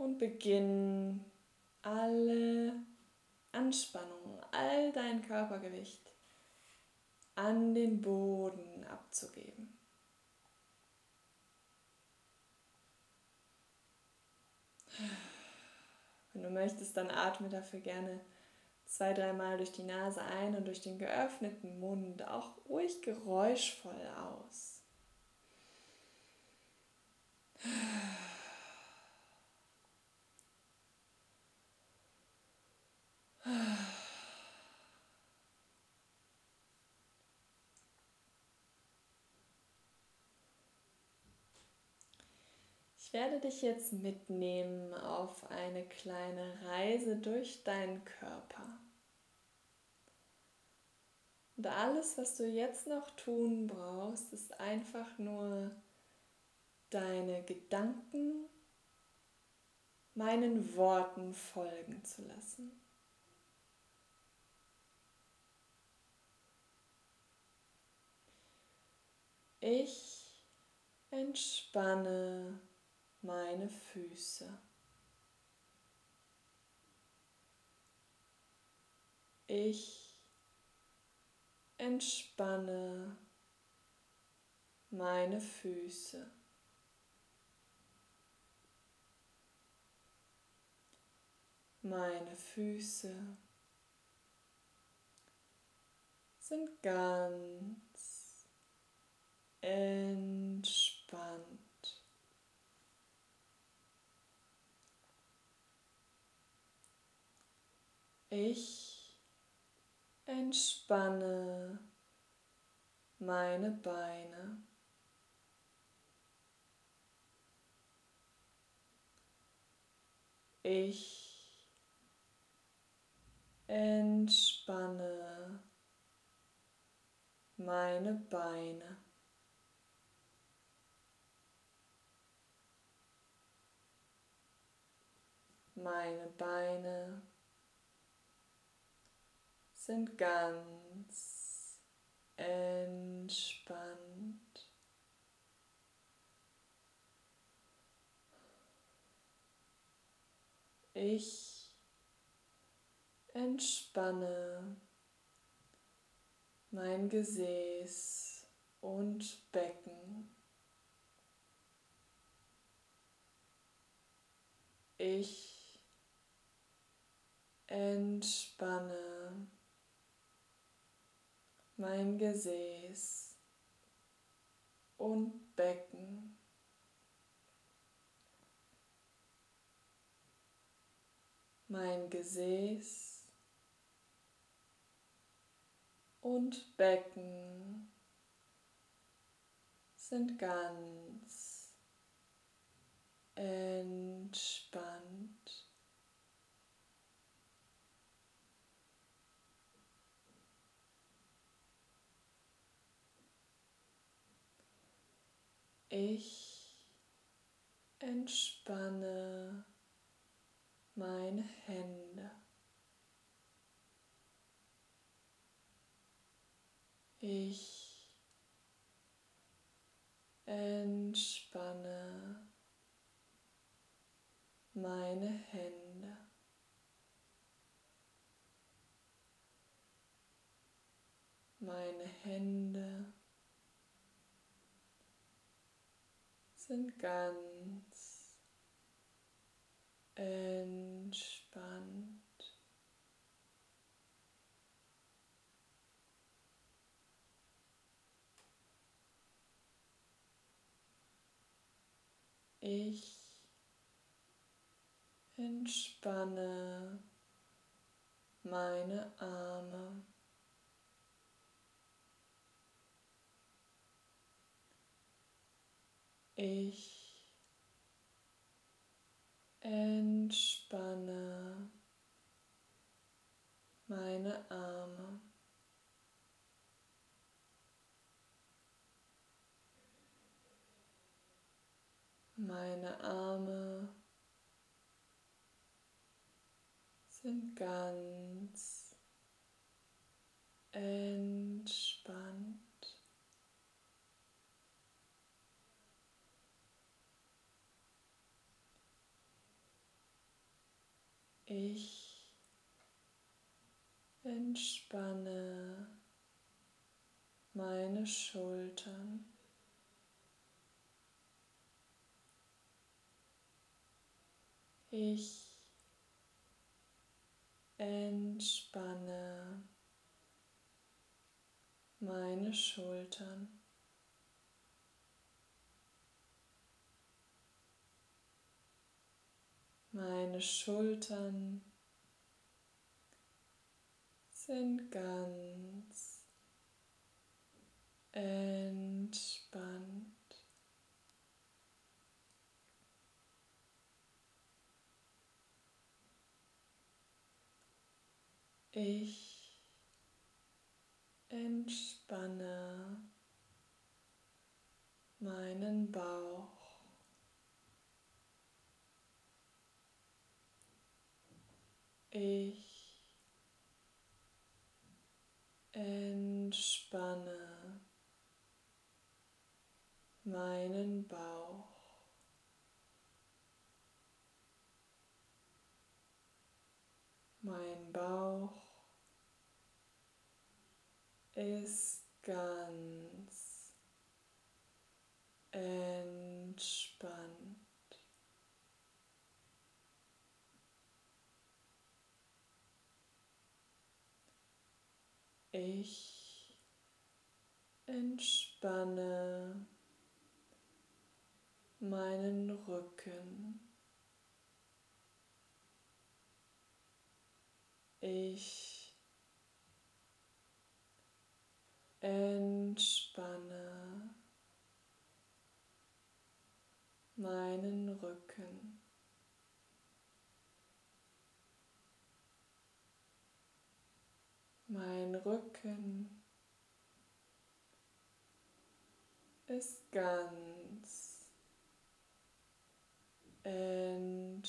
Und beginn alle Anspannung, all dein Körpergewicht an den Boden abzugeben. Wenn du möchtest, dann atme dafür gerne zwei, dreimal durch die Nase ein und durch den geöffneten Mund auch ruhig geräuschvoll aus. Ich werde dich jetzt mitnehmen auf eine kleine Reise durch deinen Körper. Und alles, was du jetzt noch tun brauchst, ist einfach nur deine Gedanken meinen Worten folgen zu lassen. Ich entspanne meine Füße. Ich entspanne meine Füße. Meine Füße sind ganz entspannt. Ich entspanne meine Beine. Ich entspanne meine Beine. Meine Beine sind ganz entspannt. Ich entspanne mein Gesäß und Becken. Ich entspanne mein Gesäß und Becken. Mein Gesäß und Becken sind ganz entspannt. Ich entspanne meine Hände. Ich entspanne meine Hände. Meine Hände sind ganz entspannt. Ich entspanne meine Arme. Ich entspanne meine Arme. Meine Arme sind ganz entspannt. Ich entspanne meine Schultern. Ich entspanne meine Schultern. Meine Schultern sind ganz entspannt. Ich entspanne meinen Bauch. Ich entspanne meinen Bauch. Mein Bauch ist ganz entspannt. Ich entspanne meinen Rücken. Ich entspanne meinen Rücken. Mein Rücken ist ganz entspannt.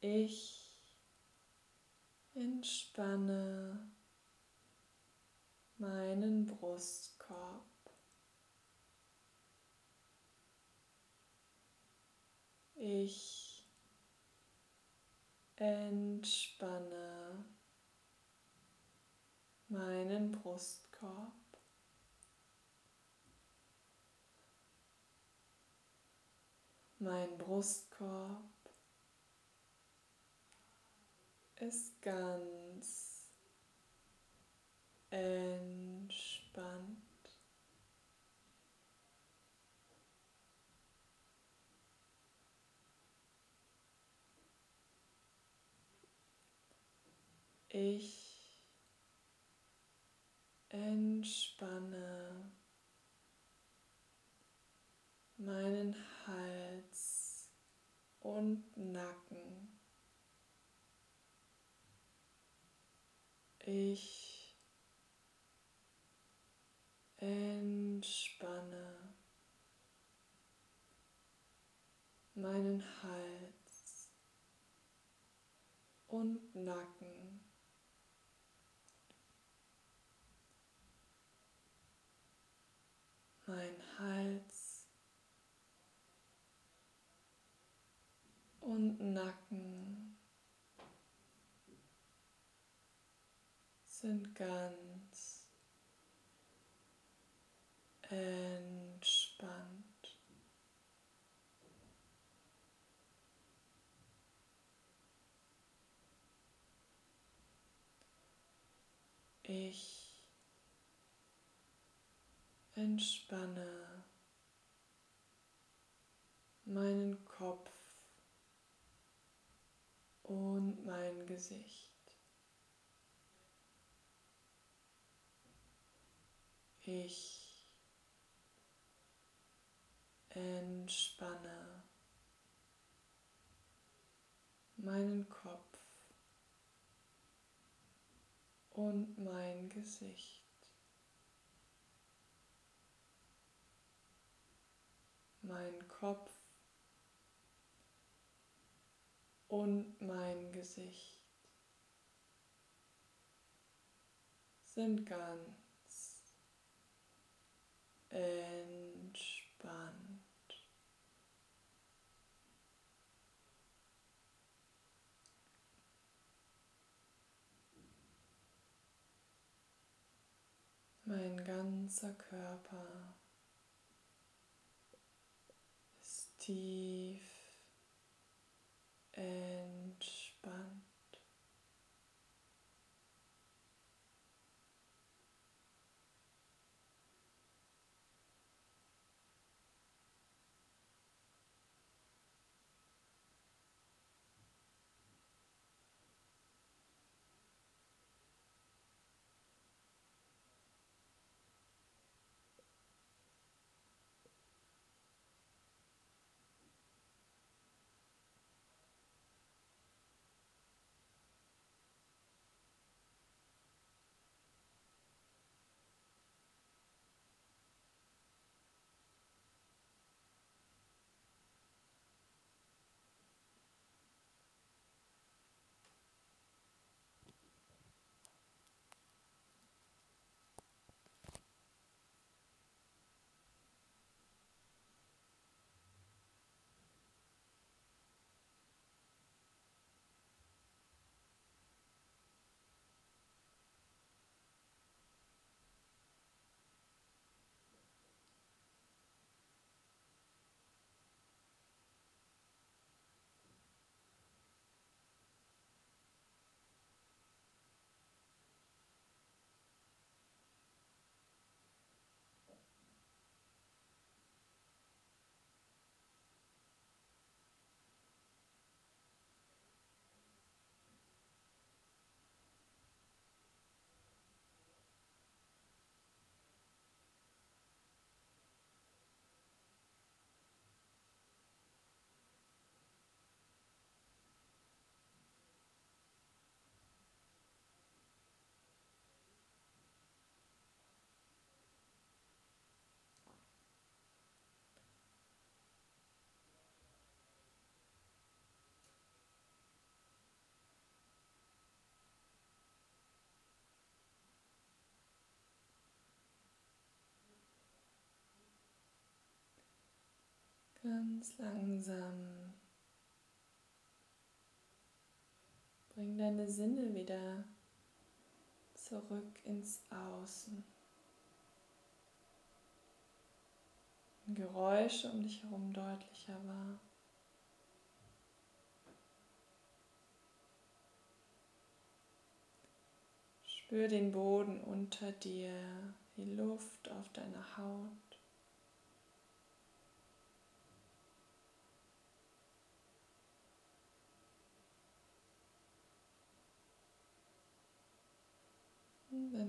Ich entspanne meinen Brustkorb. Ich entspanne meinen Brustkorb. Mein Brustkorb ist ganz entspannt. Ich entspanne meinen Hals und Nacken. Ich entspanne meinen Hals und Nacken. Mein Hals und Nacken sind ganz entspannt. Ich entspanne meinen Kopf und mein Gesicht. Ich entspanne meinen Kopf und mein Gesicht. Mein Kopf und mein Gesicht sind ganz entspannt. Mein ganzer Körper ist tief entspannt. Ganz langsam bring deine Sinne wieder zurück ins Außen. Geräusche um dich herum deutlicher wahr. Spür den Boden unter dir, die Luft auf deiner Haut.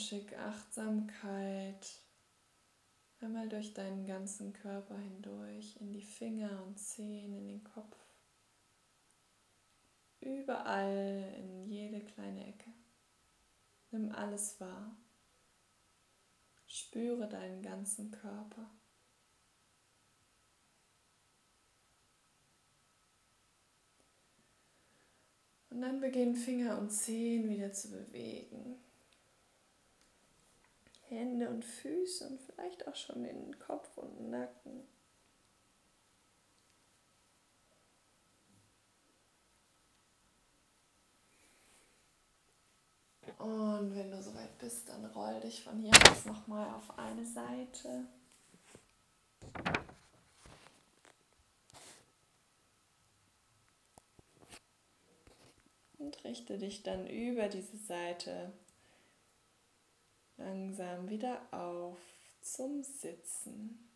Schick Achtsamkeit einmal durch deinen ganzen Körper hindurch, in die Finger und Zehen, in den Kopf. Überall, in jede kleine Ecke. Nimm alles wahr. Spüre deinen ganzen Körper. Und dann beginnen Finger und Zehen wieder zu bewegen. Hände und Füße und vielleicht auch schon den Kopf und Nacken. Und wenn du soweit bist, dann roll dich von hier aus nochmal auf eine Seite. Und richte dich dann über diese Seite langsam wieder auf zum Sitzen.